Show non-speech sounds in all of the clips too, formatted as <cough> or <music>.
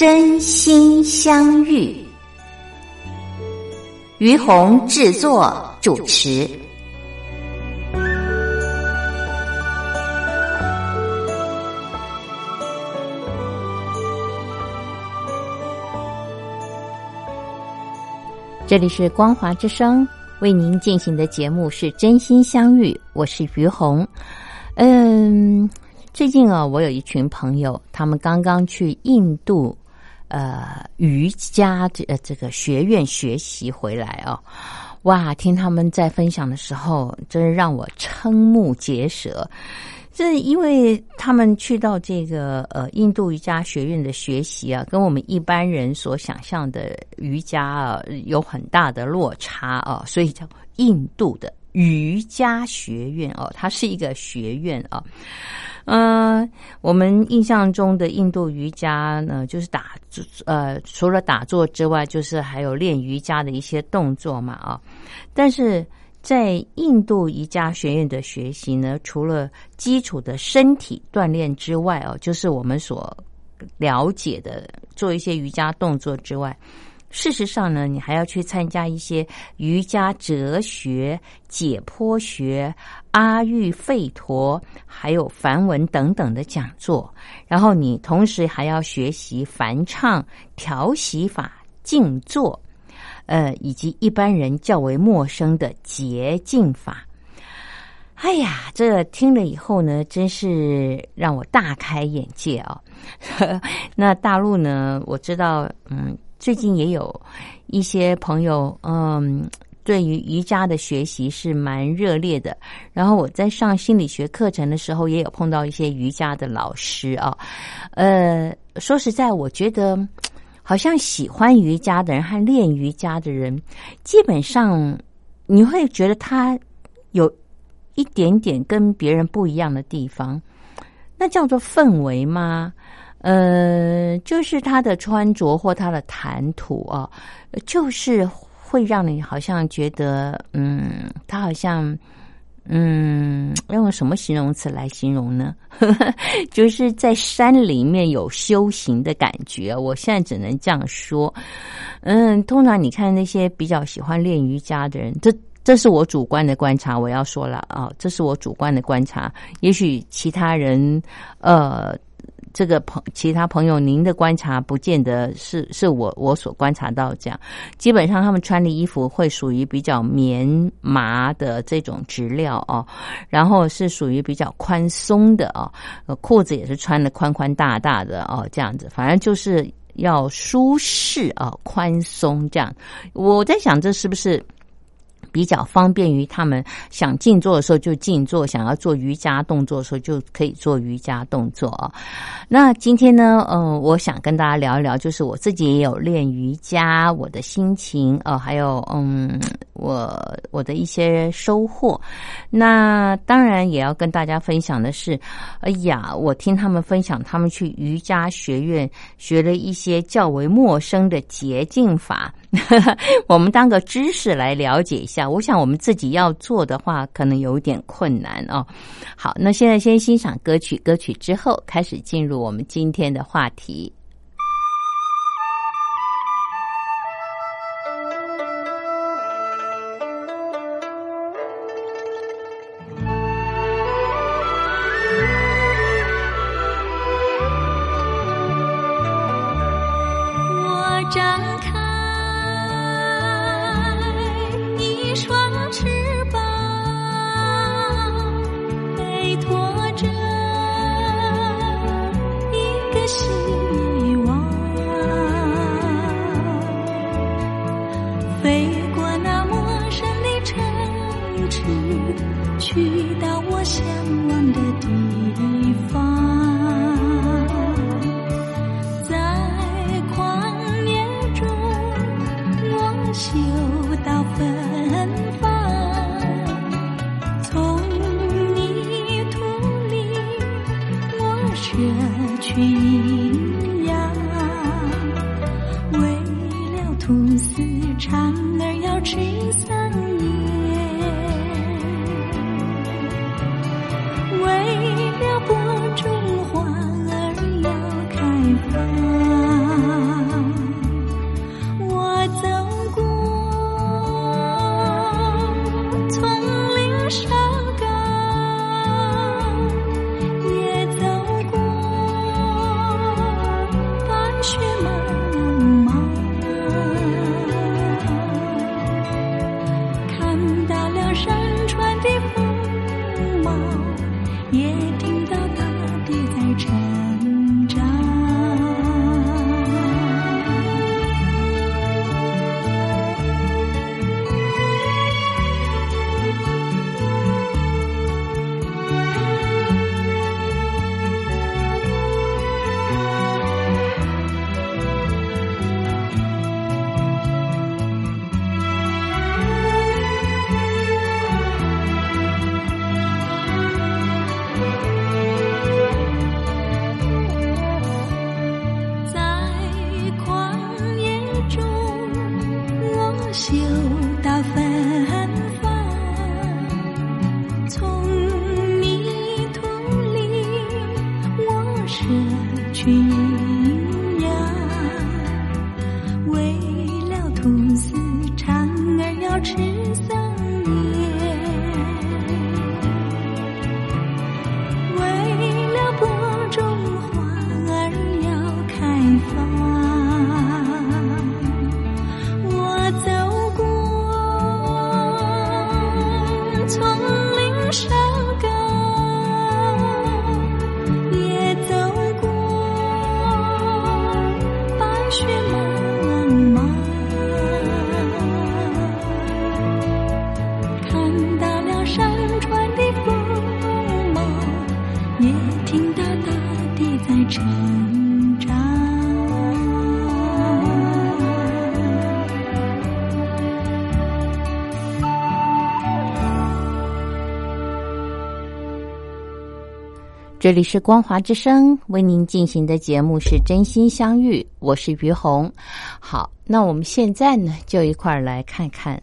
真心相遇，于红制作主持。这里是光华之声为您进行的节目是真心相遇，我是于红。嗯，最近啊，我有一群朋友，他们刚刚去印度。呃，瑜伽这呃这个学院学习回来哦，哇！听他们在分享的时候，真是让我瞠目结舌。这因为他们去到这个呃印度瑜伽学院的学习啊，跟我们一般人所想象的瑜伽啊有很大的落差啊，所以叫印度的瑜伽学院哦，它是一个学院啊。嗯，我们印象中的印度瑜伽呢，就是打呃，除了打坐之外，就是还有练瑜伽的一些动作嘛啊。但是在印度瑜伽学院的学习呢，除了基础的身体锻炼之外哦，就是我们所了解的做一些瑜伽动作之外。事实上呢，你还要去参加一些瑜伽哲学、解剖学、阿育吠陀，还有梵文等等的讲座。然后你同时还要学习梵唱、调息法、静坐，呃，以及一般人较为陌生的洁净法。哎呀，这听了以后呢，真是让我大开眼界啊！<laughs> 那大陆呢，我知道，嗯。最近也有一些朋友，嗯，对于瑜伽的学习是蛮热烈的。然后我在上心理学课程的时候，也有碰到一些瑜伽的老师啊。呃，说实在，我觉得好像喜欢瑜伽的人和练瑜伽的人，基本上你会觉得他有一点点跟别人不一样的地方，那叫做氛围吗？呃，就是他的穿着或他的谈吐啊，就是会让你好像觉得，嗯，他好像，嗯，用什么形容词来形容呢？<laughs> 就是在山里面有修行的感觉。我现在只能这样说。嗯，通常你看那些比较喜欢练瑜伽的人，这这是我主观的观察。我要说了啊，这是我主观的观察。也许其他人，呃。这个朋其他朋友，您的观察不见得是是我我所观察到这样。基本上他们穿的衣服会属于比较棉麻的这种质料哦，然后是属于比较宽松的哦，裤子也是穿的宽宽大大的哦，这样子，反正就是要舒适啊，宽松这样。我在想，这是不是？比较方便于他们想静坐的时候就静坐，想要做瑜伽动作的时候就可以做瑜伽动作。那今天呢，嗯，我想跟大家聊一聊，就是我自己也有练瑜伽，我的心情哦，还有嗯，我我的一些收获。那当然也要跟大家分享的是，哎呀，我听他们分享，他们去瑜伽学院学了一些较为陌生的捷径法。<laughs> 我们当个知识来了解一下我想我们自己要做的话可能有点困难哦。好那现在先欣赏歌曲歌曲之后开始进入我们今天的话题。我张开这里是光华之声为您进行的节目是真心相遇，我是于红。好，那我们现在呢就一块儿来看看，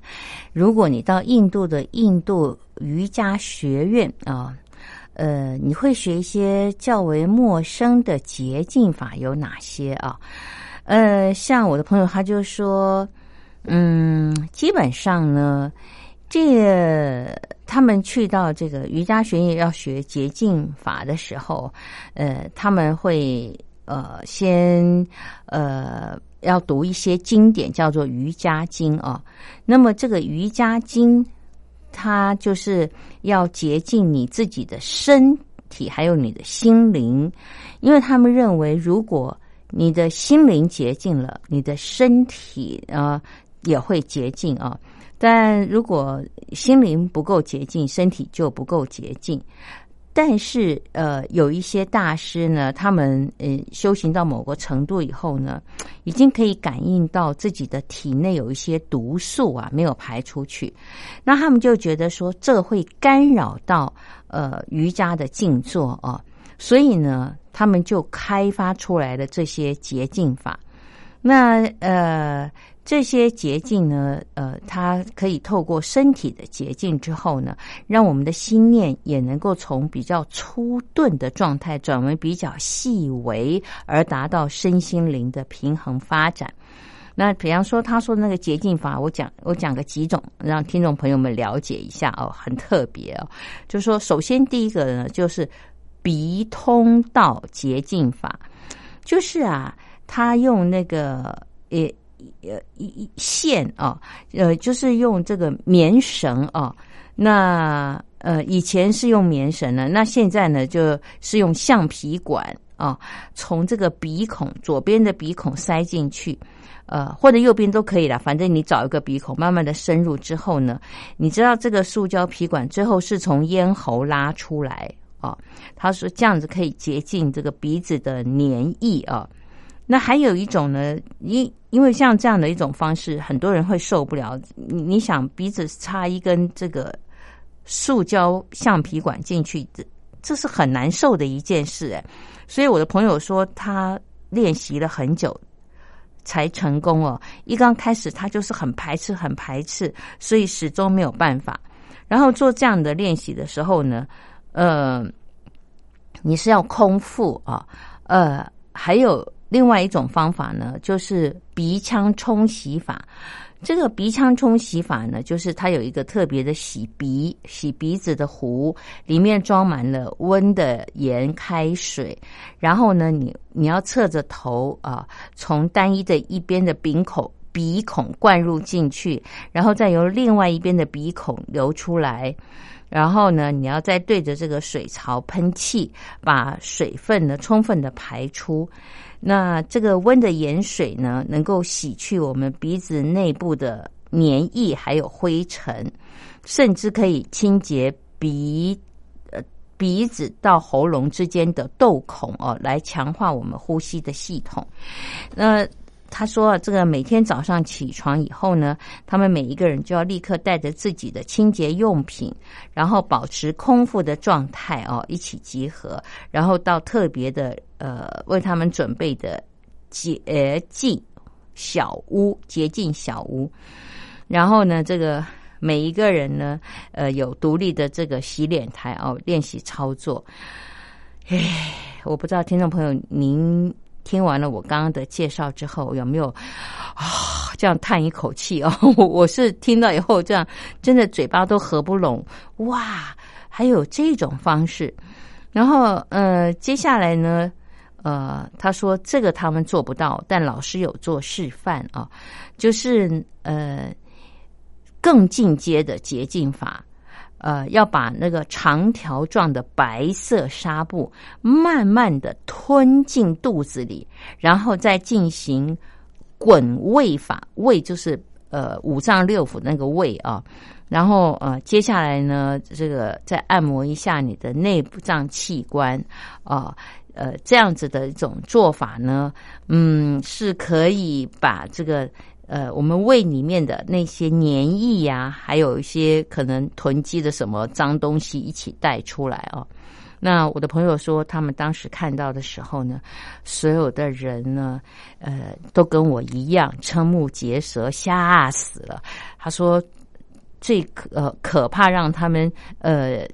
如果你到印度的印度瑜伽学院啊，呃，你会学一些较为陌生的捷径法有哪些啊？呃，像我的朋友他就说，嗯，基本上呢。这他们去到这个瑜伽学院要学捷径法的时候，呃，他们会呃先呃要读一些经典，叫做瑜伽经啊。那么这个瑜伽经，它就是要洁净你自己的身体，还有你的心灵，因为他们认为，如果你的心灵洁净了，你的身体啊也会洁净啊。但如果心灵不够洁净，身体就不够洁净。但是，呃，有一些大师呢，他们呃修行到某个程度以后呢，已经可以感应到自己的体内有一些毒素啊没有排出去，那他们就觉得说这会干扰到呃瑜伽的静坐啊，所以呢，他们就开发出来的这些捷径法。那呃。这些捷径呢，呃，它可以透过身体的捷径之后呢，让我们的心念也能够从比较粗钝的状态转为比较细微，而达到身心灵的平衡发展。那比方说，他说那个捷径法，我讲我讲个几种，让听众朋友们了解一下哦，很特别哦。就是说，首先第一个呢，就是鼻通道捷径法，就是啊，他用那个呃。呃，一一线啊，呃，就是用这个棉绳啊。那呃，以前是用棉绳的，那现在呢，就是用橡皮管啊，从这个鼻孔左边的鼻孔塞进去，呃，或者右边都可以了，反正你找一个鼻孔，慢慢的深入之后呢，你知道这个塑胶皮管最后是从咽喉拉出来啊，他说这样子可以洁净这个鼻子的黏液啊。那还有一种呢，因因为像这样的一种方式，很多人会受不了。你你想鼻子插一根这个塑胶橡皮管进去，这这是很难受的一件事哎。所以我的朋友说，他练习了很久才成功哦。一刚开始他就是很排斥，很排斥，所以始终没有办法。然后做这样的练习的时候呢，呃，你是要空腹啊，呃，还有。另外一种方法呢，就是鼻腔冲洗法。这个鼻腔冲洗法呢，就是它有一个特别的洗鼻、洗鼻子的壶，里面装满了温的盐开水，然后呢，你你要侧着头啊，从单一的一边的鼻孔鼻孔灌入进去，然后再由另外一边的鼻孔流出来。然后呢，你要再对着这个水槽喷气，把水分呢充分的排出。那这个温的盐水呢，能够洗去我们鼻子内部的粘液还有灰尘，甚至可以清洁鼻呃鼻子到喉咙之间的窦孔哦，来强化我们呼吸的系统。那。他说：“这个每天早上起床以后呢，他们每一个人就要立刻带着自己的清洁用品，然后保持空腹的状态哦，一起集合，然后到特别的呃为他们准备的洁净小屋洁净小屋，然后呢，这个每一个人呢，呃，有独立的这个洗脸台哦，练习操作。唉，我不知道听众朋友您。”听完了我刚刚的介绍之后，有没有啊这样叹一口气哦？<laughs> 我我是听到以后这样，真的嘴巴都合不拢哇！还有这种方式，然后呃，接下来呢，呃，他说这个他们做不到，但老师有做示范啊，就是呃更进阶的捷径法。呃，要把那个长条状的白色纱布慢慢的吞进肚子里，然后再进行滚胃法，胃就是呃五脏六腑那个胃啊，然后呃接下来呢，这个再按摩一下你的内脏器官啊，呃这样子的一种做法呢，嗯，是可以把这个。呃，我们胃里面的那些黏液呀，还有一些可能囤积的什么脏东西一起带出来哦。那我的朋友说，他们当时看到的时候呢，所有的人呢，呃，都跟我一样瞠目结舌，吓死了。他说，最可呃可怕让他们呃。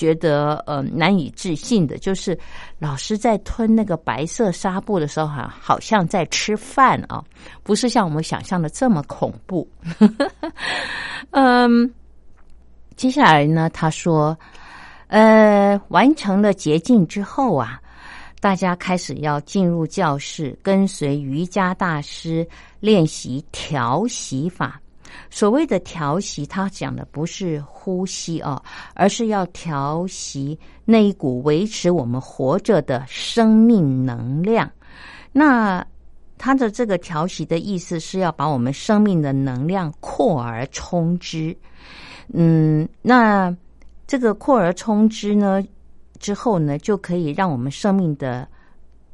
觉得呃难以置信的，就是老师在吞那个白色纱布的时候，哈，好像在吃饭啊，不是像我们想象的这么恐怖。<laughs> 嗯，接下来呢，他说，呃，完成了洁净之后啊，大家开始要进入教室，跟随瑜伽大师练习调息法。所谓的调息，他讲的不是呼吸哦，而是要调息那一股维持我们活着的生命能量。那他的这个调息的意思是要把我们生命的能量扩而充之。嗯，那这个扩而充之呢，之后呢，就可以让我们生命的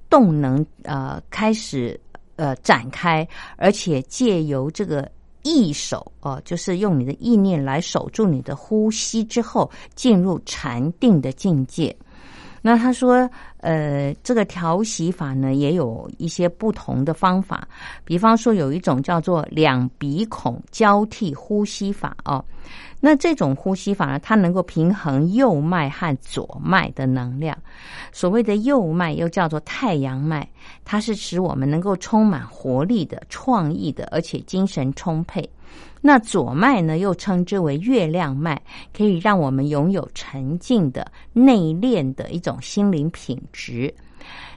动能呃开始呃展开，而且借由这个。意守哦，就是用你的意念来守住你的呼吸，之后进入禅定的境界。那他说，呃，这个调息法呢，也有一些不同的方法。比方说，有一种叫做两鼻孔交替呼吸法哦。那这种呼吸法呢，它能够平衡右脉和左脉的能量。所谓的右脉又叫做太阳脉，它是使我们能够充满活力的、创意的，而且精神充沛。那左脉呢，又称之为月亮脉，可以让我们拥有沉静的、内敛的一种心灵品质。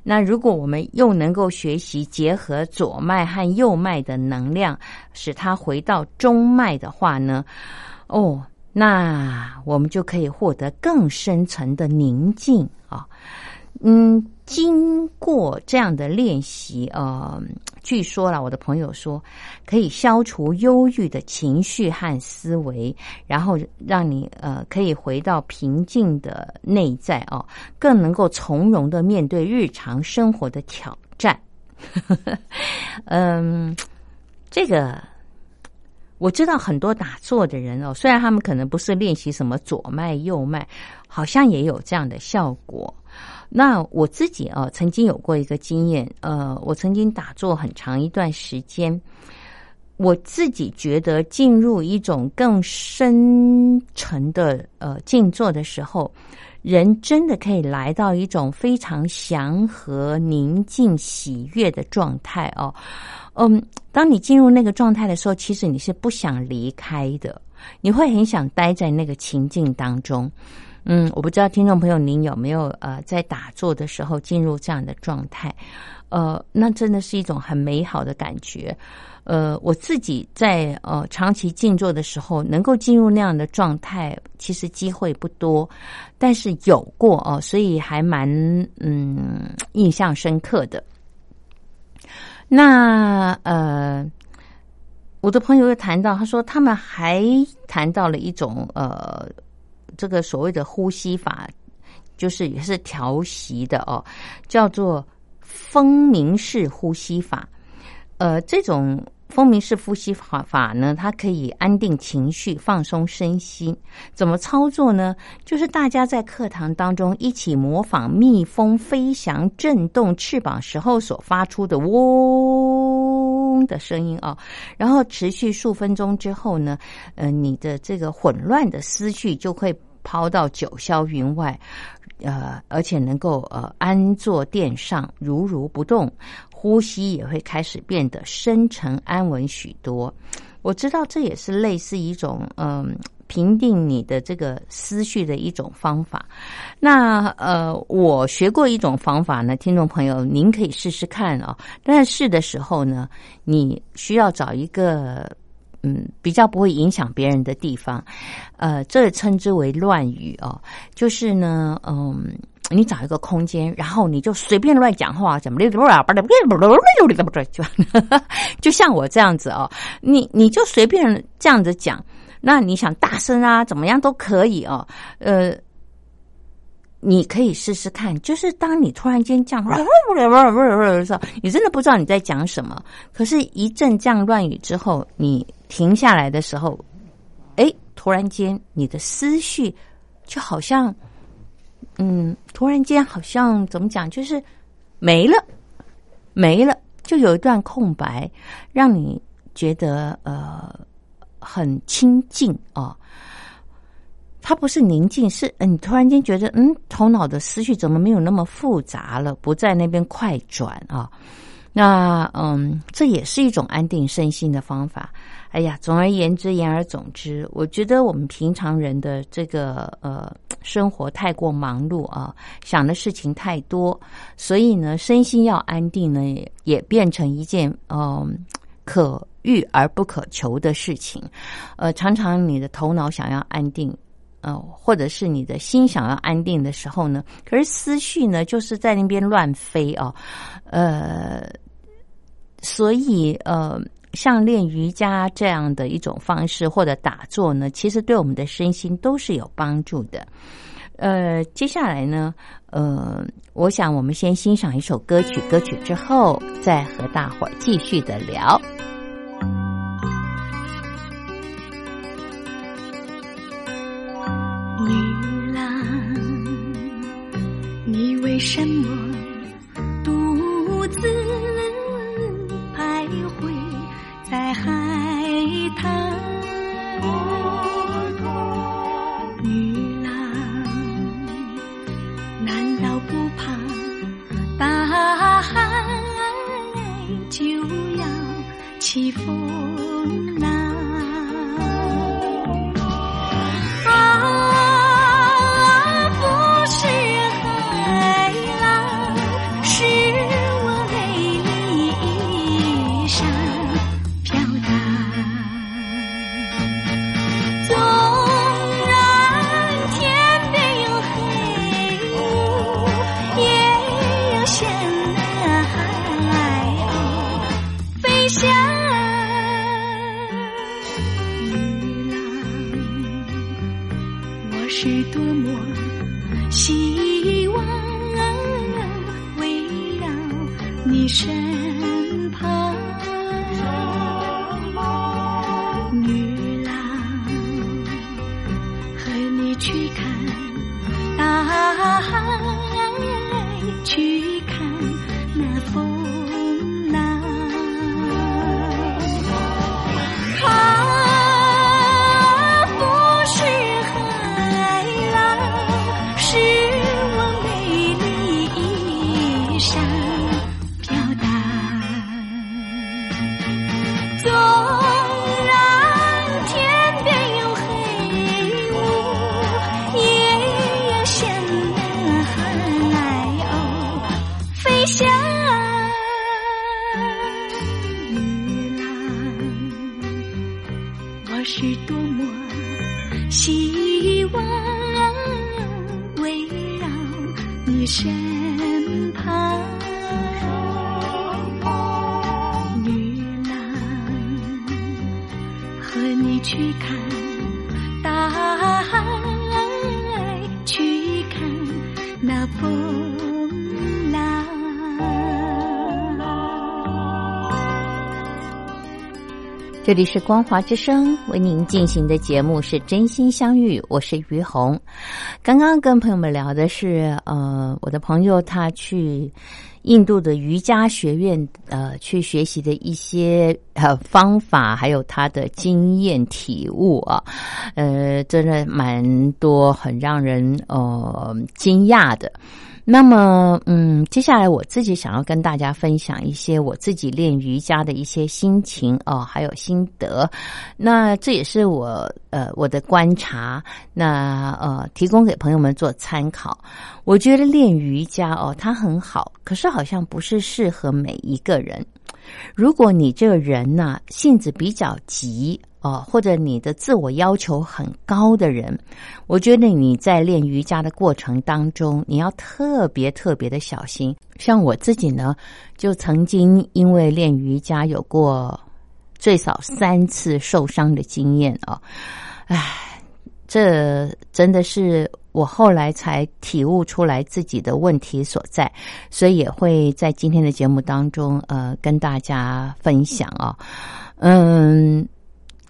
那如果我们又能够学习结合左脉和右脉的能量，使它回到中脉的话呢？哦，那我们就可以获得更深层的宁静啊。嗯，经过这样的练习，呃，据说了，我的朋友说可以消除忧郁的情绪和思维，然后让你呃可以回到平静的内在哦，更能够从容的面对日常生活的挑战。<laughs> 嗯，这个我知道很多打坐的人哦，虽然他们可能不是练习什么左脉右脉，好像也有这样的效果。那我自己啊，曾经有过一个经验，呃，我曾经打坐很长一段时间，我自己觉得进入一种更深沉的呃静坐的时候，人真的可以来到一种非常祥和、宁静、喜悦的状态哦。嗯，当你进入那个状态的时候，其实你是不想离开的，你会很想待在那个情境当中。嗯，我不知道听众朋友您有没有呃在打坐的时候进入这样的状态，呃，那真的是一种很美好的感觉。呃，我自己在呃长期静坐的时候，能够进入那样的状态，其实机会不多，但是有过哦，所以还蛮嗯印象深刻的。那呃，我的朋友又谈到，他说他们还谈到了一种呃。这个所谓的呼吸法，就是也是调息的哦，叫做风鸣式呼吸法。呃，这种风鸣式呼吸法法呢，它可以安定情绪、放松身心。怎么操作呢？就是大家在课堂当中一起模仿蜜蜂飞翔、震动翅膀时候所发出的嗡的声音啊，然后持续数分钟之后呢，呃，你的这个混乱的思绪就会。抛到九霄云外，呃，而且能够呃安坐殿上，如如不动，呼吸也会开始变得深沉安稳许多。我知道这也是类似一种嗯平定你的这个思绪的一种方法。那呃，我学过一种方法呢，听众朋友您可以试试看啊。但是试的时候呢，你需要找一个。嗯，比较不会影响别人的地方，呃，这称之为乱语哦。就是呢，嗯，你找一个空间，然后你就随便乱讲话，怎么的，就就像我这样子哦，你你就随便这样子讲，那你想大声啊，怎么样都可以哦，呃。你可以试试看，就是当你突然间这样，你真的不知道你在讲什么。可是，一阵这样乱语之后，你停下来的时候，哎，突然间你的思绪就好像，嗯，突然间好像怎么讲，就是没了，没了，就有一段空白，让你觉得呃很清静啊。它不是宁静，是嗯，你突然间觉得，嗯，头脑的思绪怎么没有那么复杂了？不在那边快转啊。那嗯，这也是一种安定身心的方法。哎呀，总而言之，言而总之，我觉得我们平常人的这个呃生活太过忙碌啊，想的事情太多，所以呢，身心要安定呢，也变成一件嗯可遇而不可求的事情。呃，常常你的头脑想要安定。呃，或者是你的心想要安定的时候呢，可是思绪呢，就是在那边乱飞啊，呃，所以呃，像练瑜伽这样的一种方式或者打坐呢，其实对我们的身心都是有帮助的。呃，接下来呢，呃，我想我们先欣赏一首歌曲，歌曲之后再和大伙儿继续的聊。女郎，你为什么独自徘徊在海滩？女郎，难道不怕大海希望围绕你身旁，女郎，和你去看大海，去看那风这里是光华之声为您进行的节目是真心相遇，我是于红。刚刚跟朋友们聊的是，呃，我的朋友他去印度的瑜伽学院，呃，去学习的一些呃方法，还有他的经验体悟啊，呃，真的蛮多，很让人呃惊讶的。那么，嗯，接下来我自己想要跟大家分享一些我自己练瑜伽的一些心情哦，还有心得。那这也是我呃我的观察，那呃提供给朋友们做参考。我觉得练瑜伽哦，它很好，可是好像不是适合每一个人。如果你这个人呢、性子比较急哦，或者你的自我要求很高的人，我觉得你在练瑜伽的过程当中，你要特别特别的小心。像我自己呢，就曾经因为练瑜伽有过最少三次受伤的经验啊、唉，这真的是我后来才体悟出来自己的问题所在，所以也会在今天的节目当中，呃，跟大家分享啊，嗯，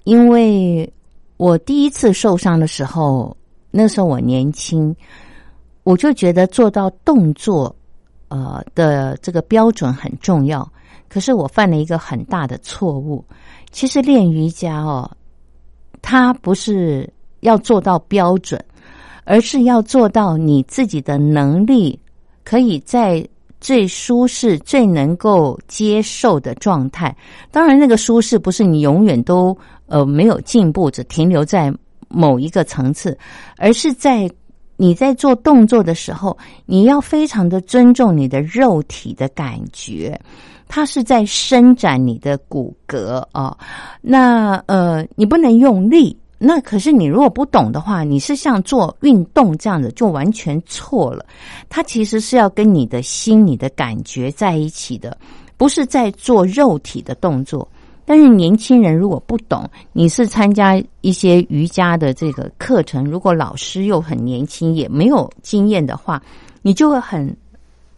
因为我第一次受伤的时候，那时候我年轻，我就觉得做到动作，呃的这个标准很重要。可是我犯了一个很大的错误。其实练瑜伽哦，它不是要做到标准，而是要做到你自己的能力可以在最舒适、最能够接受的状态。当然，那个舒适不是你永远都呃没有进步，只停留在某一个层次，而是在你在做动作的时候，你要非常的尊重你的肉体的感觉。它是在伸展你的骨骼啊、那呃，你不能用力。那可是你如果不懂的话，你是像做运动这样子，就完全错了。它其实是要跟你的心、你的感觉在一起的，不是在做肉体的动作。但是年轻人如果不懂，你是参加一些瑜伽的这个课程，如果老师又很年轻，也没有经验的话，你就会很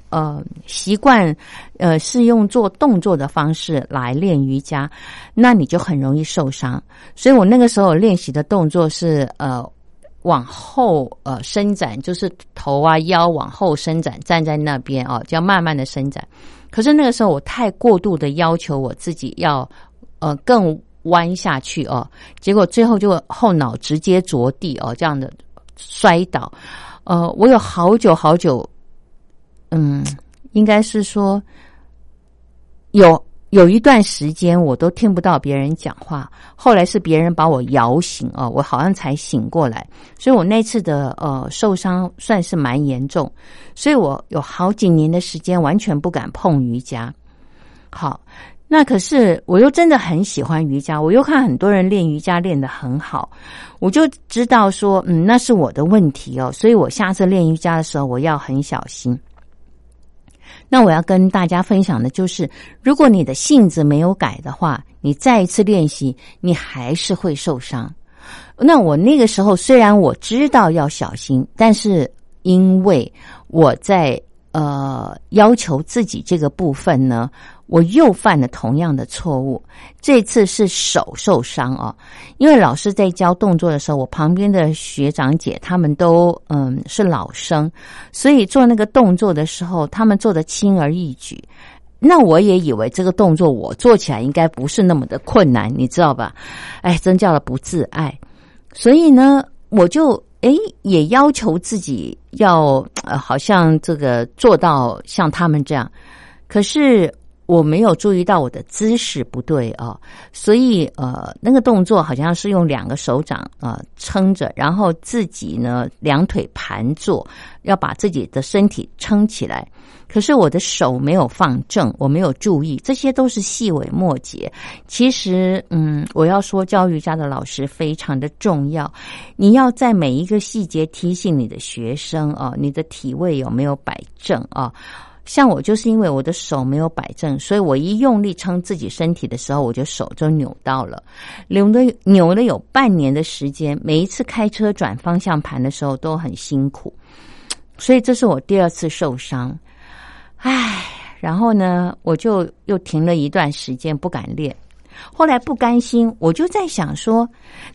呃习惯呃是用做动作的方式来练瑜伽，那你就很容易受伤。所以我那个时候练习的动作是呃往后呃伸展，就是头啊腰往后伸展，站在那边哦，就要慢慢的伸展。可是那个时候我太过度的要求我自己要呃更弯下去哦，结果最后就后脑直接着地哦，这样的摔倒。呃，我有好久好久，嗯，应该是说有有一段时间我都听不到别人讲话，后来是别人把我摇醒哦，我好像才醒过来，所以我那次的呃受伤算是蛮严重，所以我有好几年的时间完全不敢碰瑜伽。好，那可是我又真的很喜欢瑜伽，我又看很多人练瑜伽练得很好，我就知道说，嗯，那是我的问题哦，所以我下次练瑜伽的时候我要很小心。那我要跟大家分享的就是，如果你的性子没有改的话，你再一次练习，你还是会受伤。那我那个时候虽然我知道要小心，但是因为我在呃要求自己这个部分呢，我又犯了同样的错误。这次是手受伤啊，因为老师在教动作的时候，我旁边的学长姐他们都嗯是老生，所以做那个动作的时候，他们做的轻而易举。那我也以为这个动作我做起来应该不是那么的困难，你知道吧？哎，真叫了不自爱。所以呢，我就诶也要求自己要呃，好像这个做到像他们这样。可是我没有注意到我的姿势不对啊，所以呃，那个动作好像是用两个手掌啊撑着，然后自己呢两腿盘坐，要把自己的身体撑起来。可是我的手没有放正，我没有注意，这些都是细微末节。其实，嗯，我要说，教育家的老师非常的重要，你要在每一个细节提醒你的学生啊，你的体位有没有摆正啊？像我就是因为我的手没有摆正，所以我一用力撑自己身体的时候，我就手就扭到了，扭的扭了有半年的时间，每一次开车转方向盘的时候都很辛苦，所以这是我第二次受伤。唉，然后呢，我就又停了一段时间，不敢练。后来不甘心，我就在想说，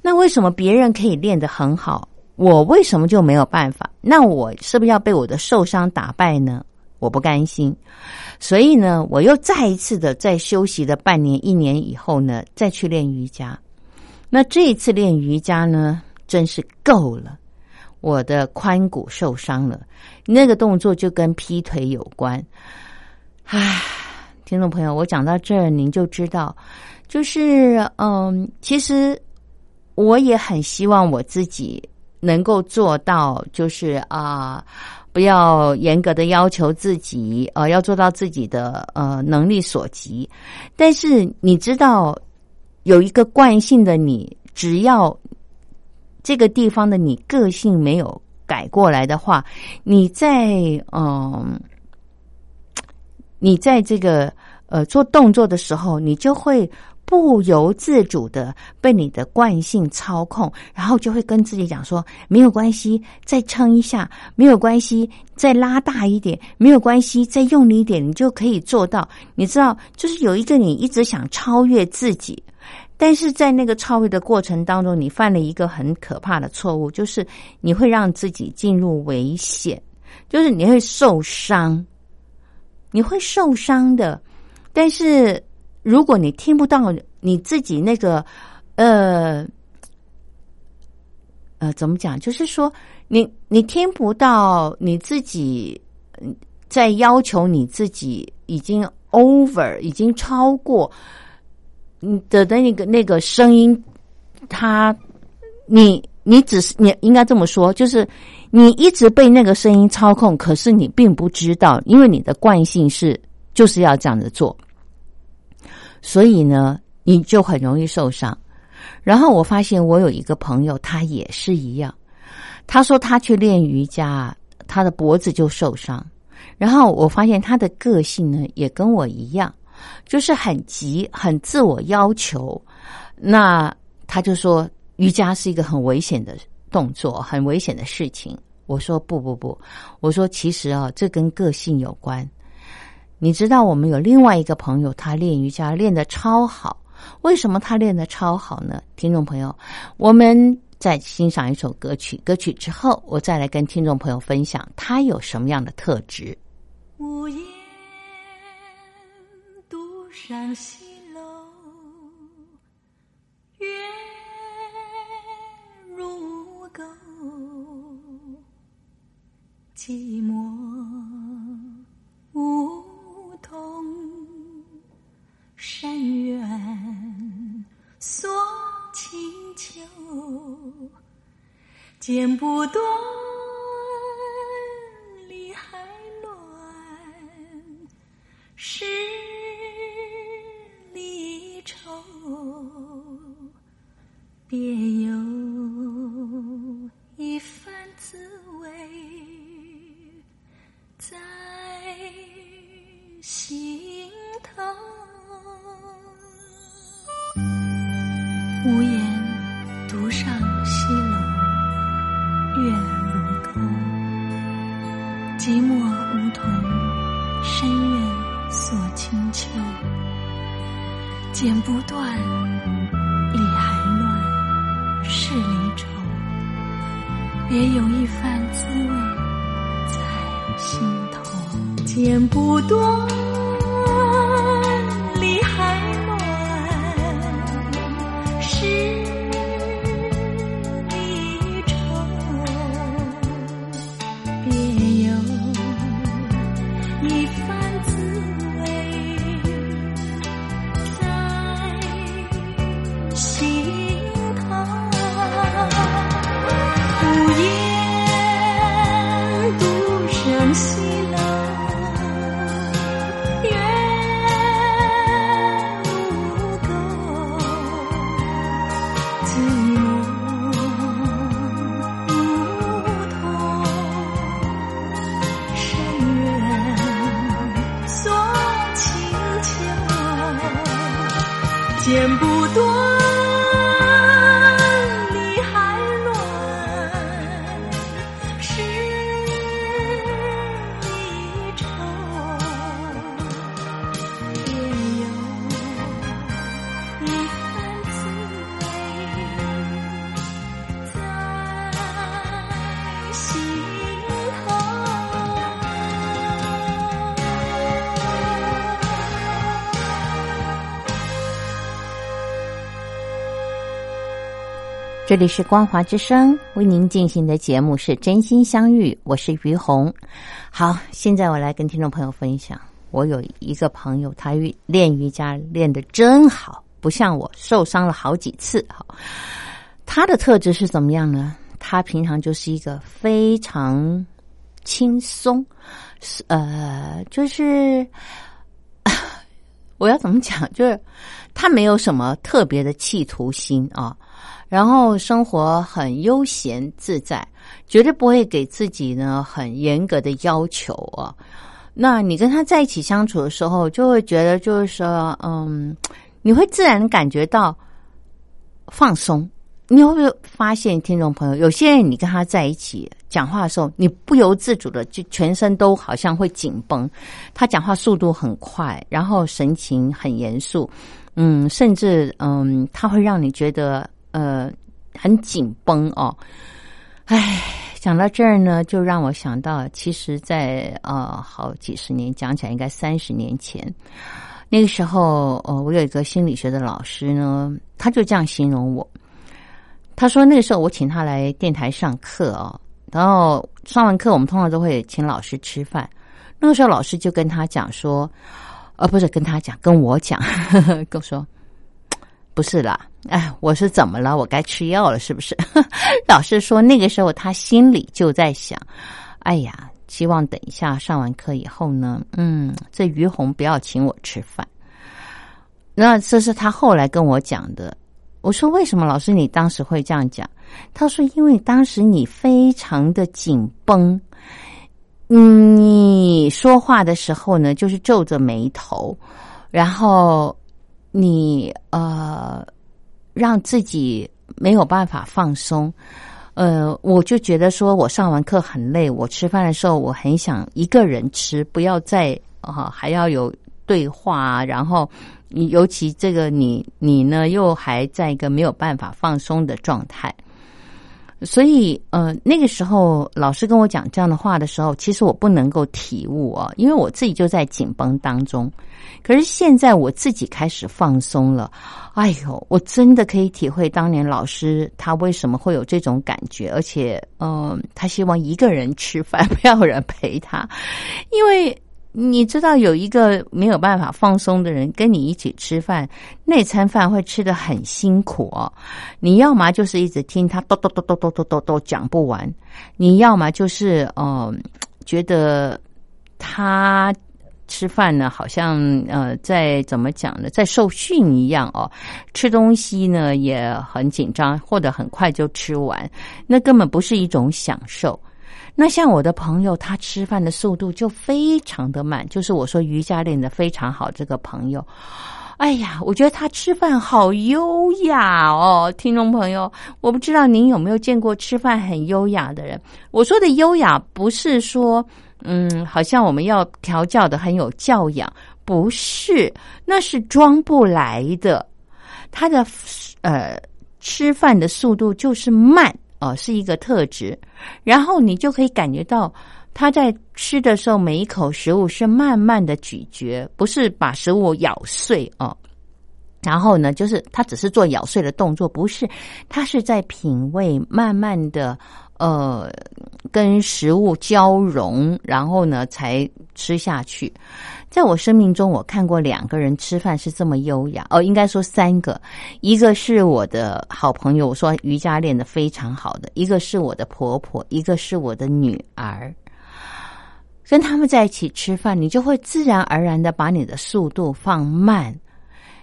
那为什么别人可以练得很好，我为什么就没有办法？那我是不是要被我的受伤打败呢？我不甘心，所以呢，我又再一次的在休息的半年、一年以后呢，再去练瑜伽。那这一次练瑜伽呢，真是够了。我的髋骨受伤了，那个动作就跟劈腿有关。唉，听众朋友，我讲到这儿，您就知道，就是嗯，其实我也很希望我自己能够做到，就是啊，不要严格的要求自己，呃，要做到自己的呃能力所及。但是你知道，有一个惯性的你，只要。这个地方的你个性没有改过来的话，你在嗯，你在这个呃做动作的时候，你就会不由自主的被你的惯性操控，然后就会跟自己讲说没有关系，再撑一下，没有关系，再拉大一点，没有关系，再用力一点，你就可以做到。你知道，就是有一个你一直想超越自己。但是在那个超越的过程当中，你犯了一个很可怕的错误，就是你会让自己进入危险，就是你会受伤，你会受伤的。但是如果你听不到你自己那个，呃，呃，怎么讲？就是说，你你听不到你自己在要求你自己已经 over，已经超过。你的那个那个声音，他，你你只是你应该这么说，就是你一直被那个声音操控，可是你并不知道，因为你的惯性是就是要这样子做，所以呢，你就很容易受伤。然后我发现我有一个朋友，他也是一样，他说他去练瑜伽，他的脖子就受伤。然后我发现他的个性呢，也跟我一样。就是很急，很自我要求。那他就说瑜伽是一个很危险的动作，很危险的事情。我说不不不，我说其实啊，这跟个性有关。你知道，我们有另外一个朋友，他练瑜伽练得超好。为什么他练得超好呢？听众朋友，我们在欣赏一首歌曲，歌曲之后，我再来跟听众朋友分享他有什么样的特质。午夜。上西楼，月如钩，寂寞剪不断。这里是光华之声为您进行的节目是真心相遇，我是于红。好，现在我来跟听众朋友分享，我有一个朋友，他练瑜伽练得真好，不像我受伤了好几次。哈，他的特质是怎么样呢？他平常就是一个非常轻松，呃，就是 <laughs> 我要怎么讲？就是他没有什么特别的企图心啊。然后生活很悠闲自在，绝对不会给自己呢很严格的要求啊。那你跟他在一起相处的时候，就会觉得就是说，嗯，你会自然感觉到放松。你会不会发现，听众朋友，有些人你跟他在一起讲话的时候，你不由自主的就全身都好像会紧绷。他讲话速度很快，然后神情很严肃，嗯，甚至嗯，他会让你觉得。呃，很紧绷哦，唉，讲到这儿呢，就让我想到，其实在，在呃好几十年，讲起来应该三十年前，那个时候，呃，我有一个心理学的老师呢，他就这样形容我，他说那个时候我请他来电台上课哦，然后上完课，我们通常都会请老师吃饭，那个时候老师就跟他讲说，呃，不是跟他讲，跟我讲，<laughs> 跟我说。不是啦，哎，我是怎么了？我该吃药了，是不是？<laughs> 老师说那个时候他心里就在想，哎呀，希望等一下上完课以后呢，嗯，这于红不要请我吃饭。那这是他后来跟我讲的。我说为什么老师你当时会这样讲？他说因为当时你非常的紧绷，嗯，你说话的时候呢，就是皱着眉头，然后。你呃，让自己没有办法放松，呃，我就觉得说我上完课很累，我吃饭的时候我很想一个人吃，不要再啊还要有对话，然后你尤其这个你你呢又还在一个没有办法放松的状态。所以，呃，那个时候老师跟我讲这样的话的时候，其实我不能够体悟啊，因为我自己就在紧绷当中。可是现在我自己开始放松了，哎呦，我真的可以体会当年老师他为什么会有这种感觉，而且，嗯，他希望一个人吃饭，<laughs> 不要人陪他，因为。你知道有一个没有办法放松的人跟你一起吃饭，那餐饭会吃的很辛苦哦。你要么就是一直听他叨叨叨叨叨叨叨叨讲不完，你要么就是嗯觉得他吃饭呢好像呃在怎么讲呢，在受训一样哦。吃东西呢也很紧张，或者很快就吃完，那根本不是一种享受。那像我的朋友，他吃饭的速度就非常的慢。就是我说瑜伽练的非常好这个朋友，哎呀，我觉得他吃饭好优雅哦，听众朋友，我不知道您有没有见过吃饭很优雅的人。我说的优雅，不是说嗯，好像我们要调教的很有教养，不是，那是装不来的。他的呃吃饭的速度就是慢哦，是一个特质。然后你就可以感觉到。他在吃的时候，每一口食物是慢慢的咀嚼，不是把食物咬碎哦。然后呢，就是他只是做咬碎的动作，不是他是在品味，慢慢的呃跟食物交融，然后呢才吃下去。在我生命中，我看过两个人吃饭是这么优雅哦，应该说三个，一个是我的好朋友，我说瑜伽练得非常好的，一个是我的婆婆，一个是我的女儿。跟他们在一起吃饭，你就会自然而然的把你的速度放慢，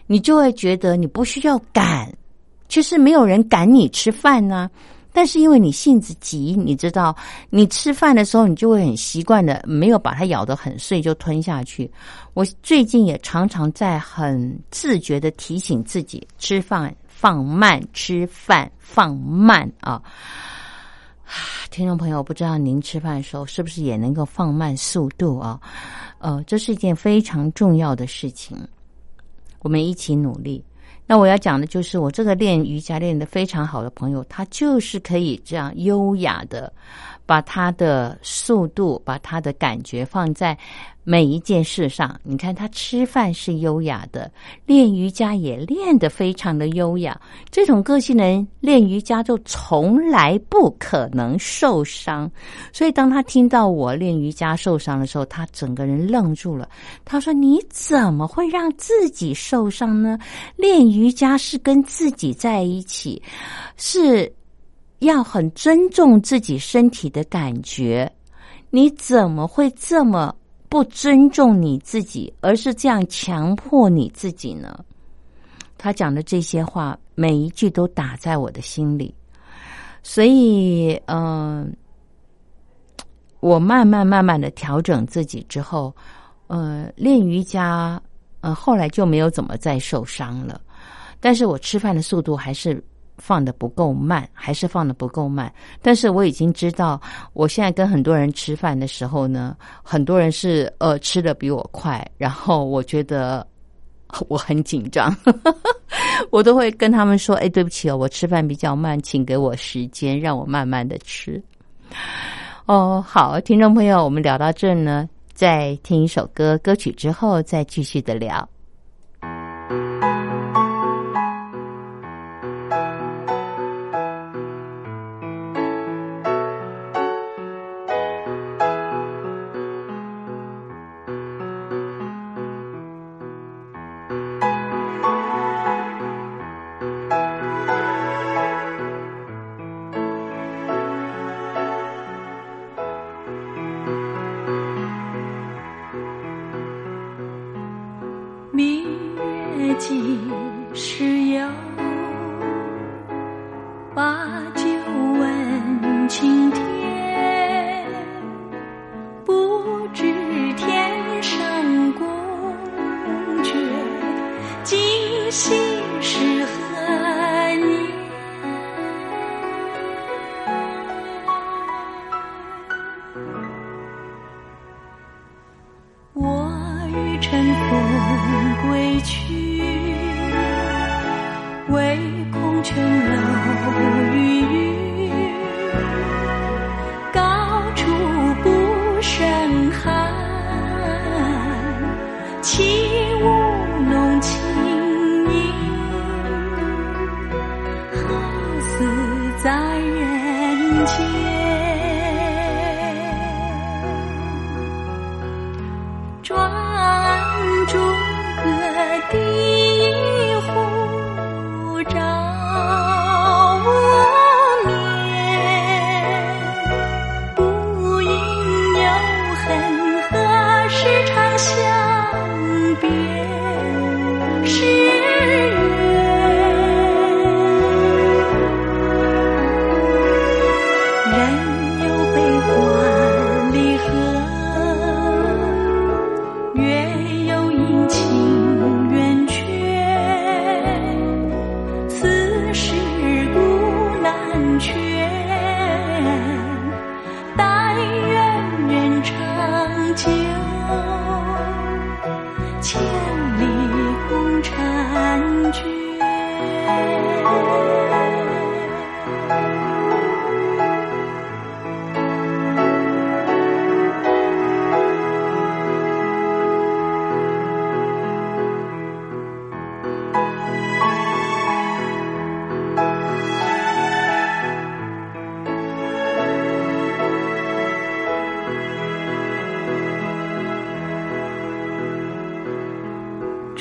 你就会觉得你不需要赶。其实没有人赶你吃饭呢，但是因为你性子急，你知道，你吃饭的时候你就会很习惯的没有把它咬得很碎就吞下去。我最近也常常在很自觉的提醒自己，吃饭放慢，吃饭放慢啊。听众朋友，不知道您吃饭的时候是不是也能够放慢速度啊？呃，这是一件非常重要的事情，我们一起努力。那我要讲的就是，我这个练瑜伽练得非常好的朋友，他就是可以这样优雅的把他的速度、把他的感觉放在。每一件事上，你看他吃饭是优雅的，练瑜伽也练得非常的优雅。这种个性的人练瑜伽就从来不可能受伤。所以当他听到我练瑜伽受伤的时候，他整个人愣住了。他说：“你怎么会让自己受伤呢？练瑜伽是跟自己在一起，是要很尊重自己身体的感觉。你怎么会这么？”不尊重你自己，而是这样强迫你自己呢？他讲的这些话，每一句都打在我的心里。所以，嗯，我慢慢慢慢的调整自己之后，呃，练瑜伽，呃，后来就没有怎么再受伤了。但是我吃饭的速度还是。放的不够慢，还是放的不够慢？但是我已经知道，我现在跟很多人吃饭的时候呢，很多人是呃吃的比我快，然后我觉得 <laughs> 我很紧张，<laughs> 我都会跟他们说：“哎，对不起哦，我吃饭比较慢，请给我时间，让我慢慢的吃。”哦，好，听众朋友，我们聊到这呢，再听一首歌，歌曲之后再继续的聊。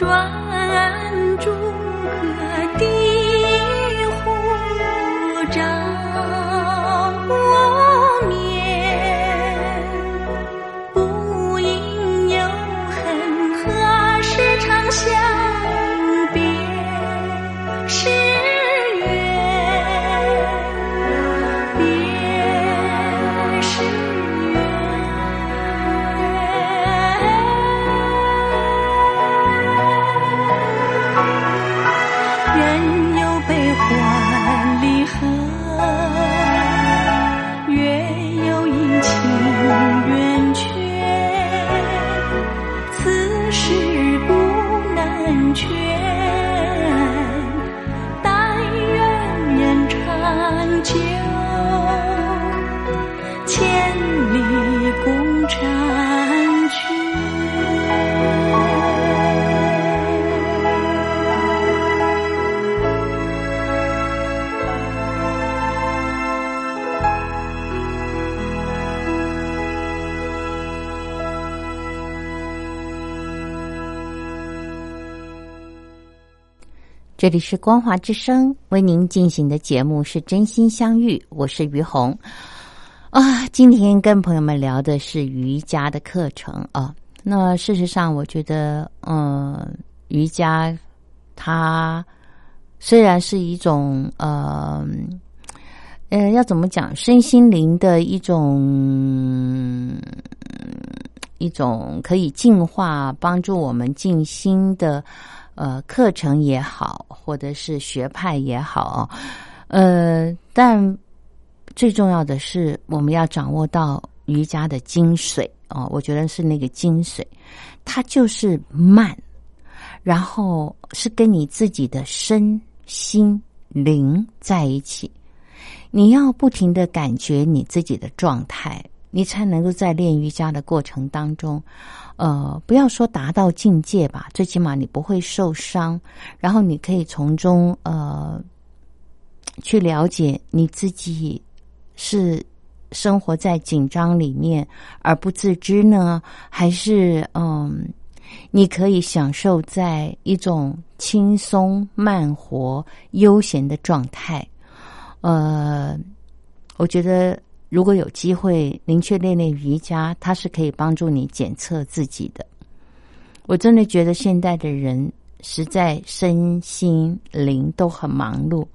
转朱阁。这里是光华之声为您进行的节目是真心相遇，我是于红啊。今天跟朋友们聊的是瑜伽的课程啊。那事实上，我觉得，嗯，瑜伽它虽然是一种呃呃，要怎么讲，身心灵的一种一种可以净化、帮助我们静心的。呃，课程也好，或者是学派也好，呃，但最重要的是，我们要掌握到瑜伽的精髓哦。我觉得是那个精髓，它就是慢，然后是跟你自己的身心灵在一起，你要不停的感觉你自己的状态，你才能够在练瑜伽的过程当中。呃，不要说达到境界吧，最起码你不会受伤，然后你可以从中呃去了解你自己是生活在紧张里面而不自知呢，还是嗯，你可以享受在一种轻松慢活、悠闲的状态。呃，我觉得。如果有机会，您去练练瑜伽，它是可以帮助你检测自己的。我真的觉得现代的人实在身心灵都很忙碌，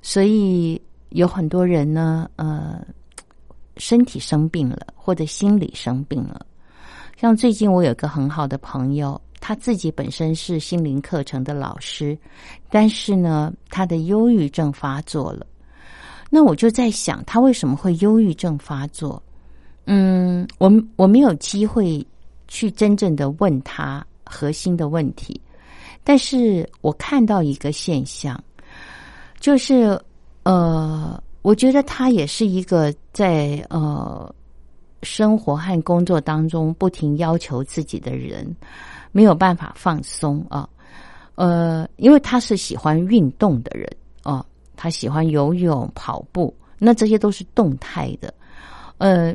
所以有很多人呢，呃，身体生病了，或者心理生病了。像最近我有个很好的朋友，他自己本身是心灵课程的老师，但是呢，他的忧郁症发作了。那我就在想，他为什么会忧郁症发作？嗯，我我没有机会去真正的问他核心的问题，但是我看到一个现象，就是呃，我觉得他也是一个在呃生活和工作当中不停要求自己的人，没有办法放松啊。呃，因为他是喜欢运动的人啊。他喜欢游泳、跑步，那这些都是动态的。呃，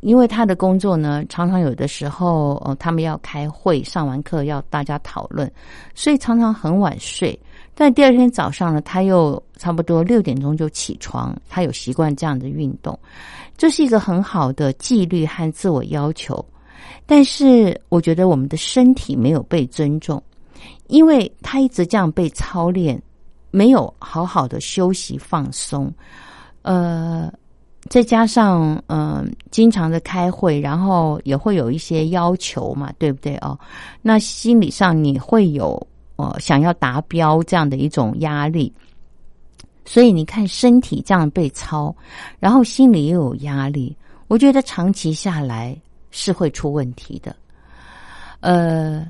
因为他的工作呢，常常有的时候，哦，他们要开会，上完课要大家讨论，所以常常很晚睡。但第二天早上呢，他又差不多六点钟就起床，他有习惯这样的运动，这是一个很好的纪律和自我要求。但是，我觉得我们的身体没有被尊重，因为他一直这样被操练。没有好好的休息放松，呃，再加上嗯，经常的开会，然后也会有一些要求嘛，对不对哦？那心理上你会有呃想要达标这样的一种压力，所以你看身体这样被操，然后心里又有压力，我觉得长期下来是会出问题的。呃，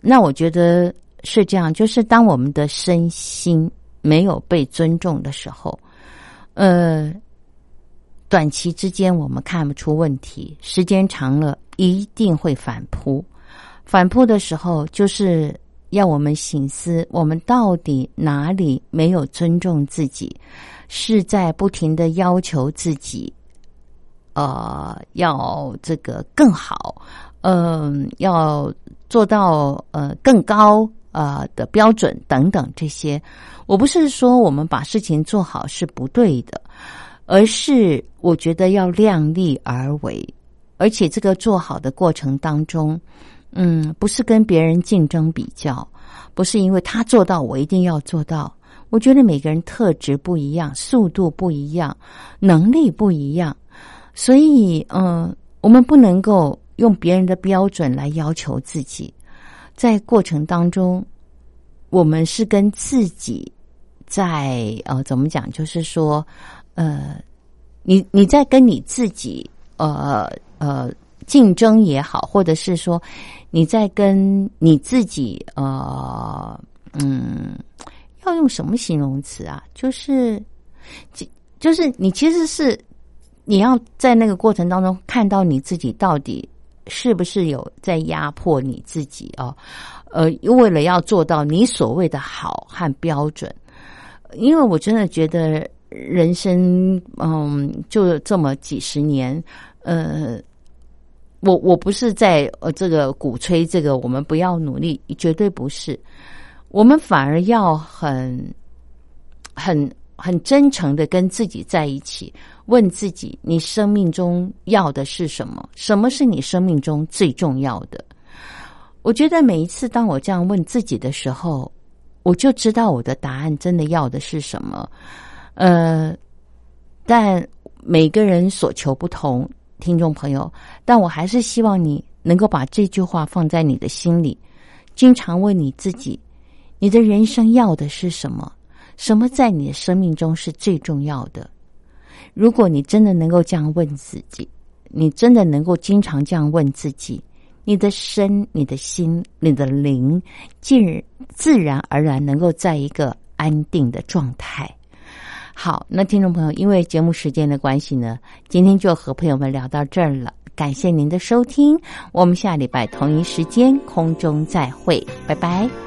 那我觉得是这样，就是当我们的身心没有被尊重的时候，呃，短期之间我们看不出问题，时间长了一定会反扑。反扑的时候，就是要我们醒思，我们到底哪里没有尊重自己，是在不停的要求自己。呃，要这个更好，嗯，要做到呃更高呃的标准等等这些，我不是说我们把事情做好是不对的，而是我觉得要量力而为，而且这个做好的过程当中，嗯，不是跟别人竞争比较，不是因为他做到我一定要做到，我觉得每个人特质不一样，速度不一样，能力不一样。所以，嗯，我们不能够用别人的标准来要求自己，在过程当中，我们是跟自己在呃，怎么讲？就是说，呃，你你在跟你自己呃呃竞争也好，或者是说你在跟你自己呃嗯，要用什么形容词啊？就是，就就是你其实是。你要在那个过程当中看到你自己到底是不是有在压迫你自己哦，呃，为了要做到你所谓的好和标准，因为我真的觉得人生嗯就这么几十年，呃，我我不是在呃这个鼓吹这个我们不要努力，绝对不是，我们反而要很很很真诚的跟自己在一起。问自己：你生命中要的是什么？什么是你生命中最重要的？我觉得每一次当我这样问自己的时候，我就知道我的答案真的要的是什么。呃，但每个人所求不同，听众朋友，但我还是希望你能够把这句话放在你的心里，经常问你自己：你的人生要的是什么？什么在你的生命中是最重要的？如果你真的能够这样问自己，你真的能够经常这样问自己，你的身、你的心、你的灵，进自然而然能够在一个安定的状态。好，那听众朋友，因为节目时间的关系呢，今天就和朋友们聊到这儿了。感谢您的收听，我们下礼拜同一时间空中再会，拜拜。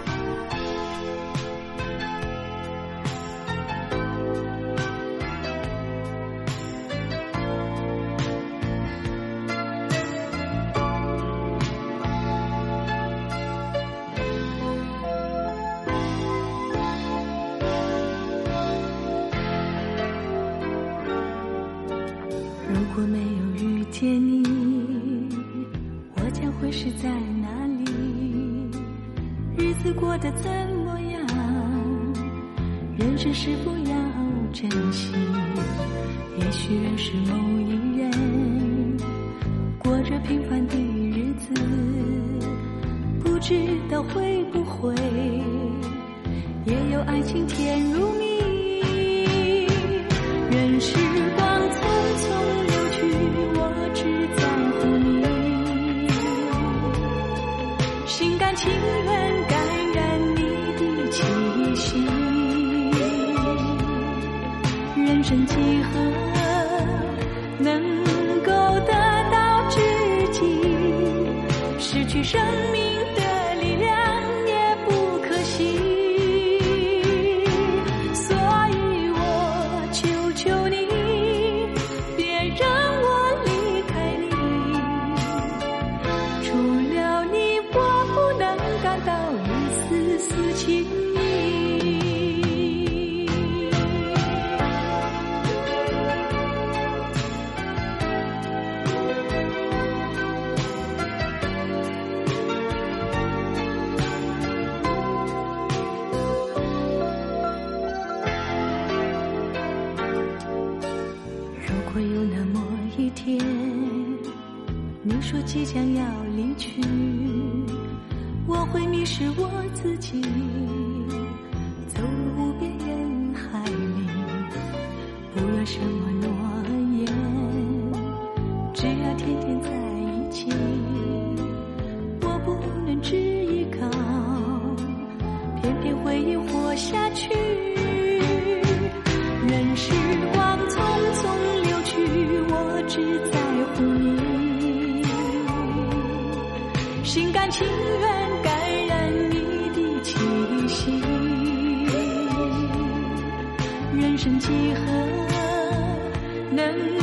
生几何能